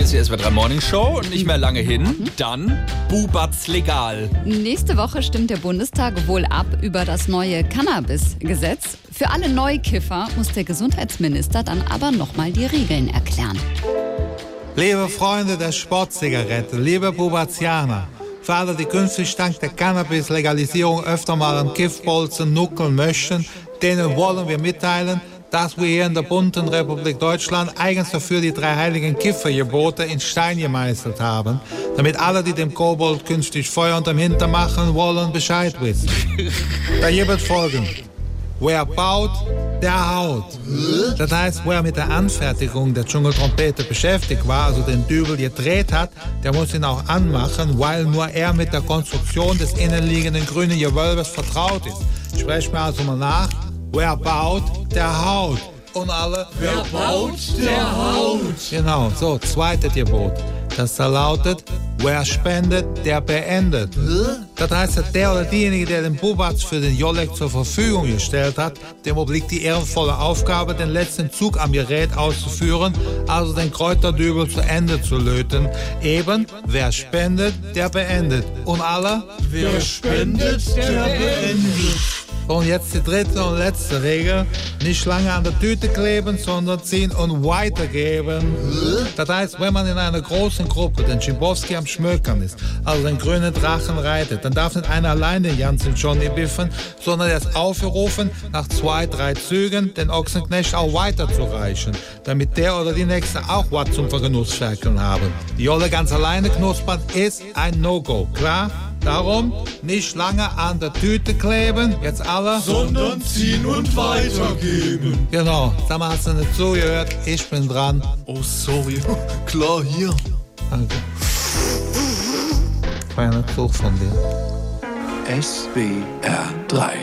Ist die SW3 Morning Show und nicht mehr lange hin. Dann Bubatz legal. Nächste Woche stimmt der Bundestag wohl ab über das neue Cannabis-Gesetz. Für alle Neukiffer muss der Gesundheitsminister dann aber nochmal die Regeln erklären. Liebe Freunde der Sportzigarette, liebe Bubatianer, für alle, die künftig dank der Cannabis-Legalisierung öfter mal am Kiffbolzen nuckeln möchten, denen wollen wir mitteilen, dass wir hier in der bunten Republik Deutschland eigens dafür die drei heiligen Kiffergebote in Stein gemeißelt haben, damit alle, die dem Kobold künftig Feuer unterm Hintern machen wollen, Bescheid wissen. da hier wird folgen. Wer baut, der haut. Das heißt, wer mit der Anfertigung der Dschungeltrompete beschäftigt war, also den Dübel gedreht hat, der muss ihn auch anmachen, weil nur er mit der Konstruktion des innenliegenden grünen Gewölbes vertraut ist. Sprecht mir also mal nach. Wer baut, der haut. Und alle. Wer baut, der haut. Genau, so, zweites Gebot. Das da lautet, wer spendet, der beendet. Das heißt, dass der oder diejenige, der den Bubatz für den Jolek zur Verfügung gestellt hat, dem obliegt die ehrenvolle Aufgabe, den letzten Zug am Gerät auszuführen, also den Kräuterdübel zu Ende zu löten. Eben, wer spendet, der beendet. Und alle? Wer spendet, der beendet. Und jetzt die dritte und letzte Regel. Nicht lange an der Tüte kleben, sondern ziehen und weitergeben. Das heißt, wenn man in einer großen Gruppe den Schimbowski am Schmökern ist, also den grünen Drachen reitet, dann darf nicht einer allein den ganzen Johnny biffen, sondern er ist aufgerufen, nach zwei, drei Zügen den Ochsenknecht auch weiterzureichen, damit der oder die Nächste auch was zum Vergenussferkeln haben. Die Jolle ganz alleine knuspern ist ein No-Go, klar? Darum nicht lange an der Tüte kleben, jetzt alle. Sondern ziehen und weitergeben. Genau, sag mal, hast du nicht zugehört? Ich bin dran. Oh, sorry. Klar, hier. Danke. Kleiner Zug von dir. SWR 3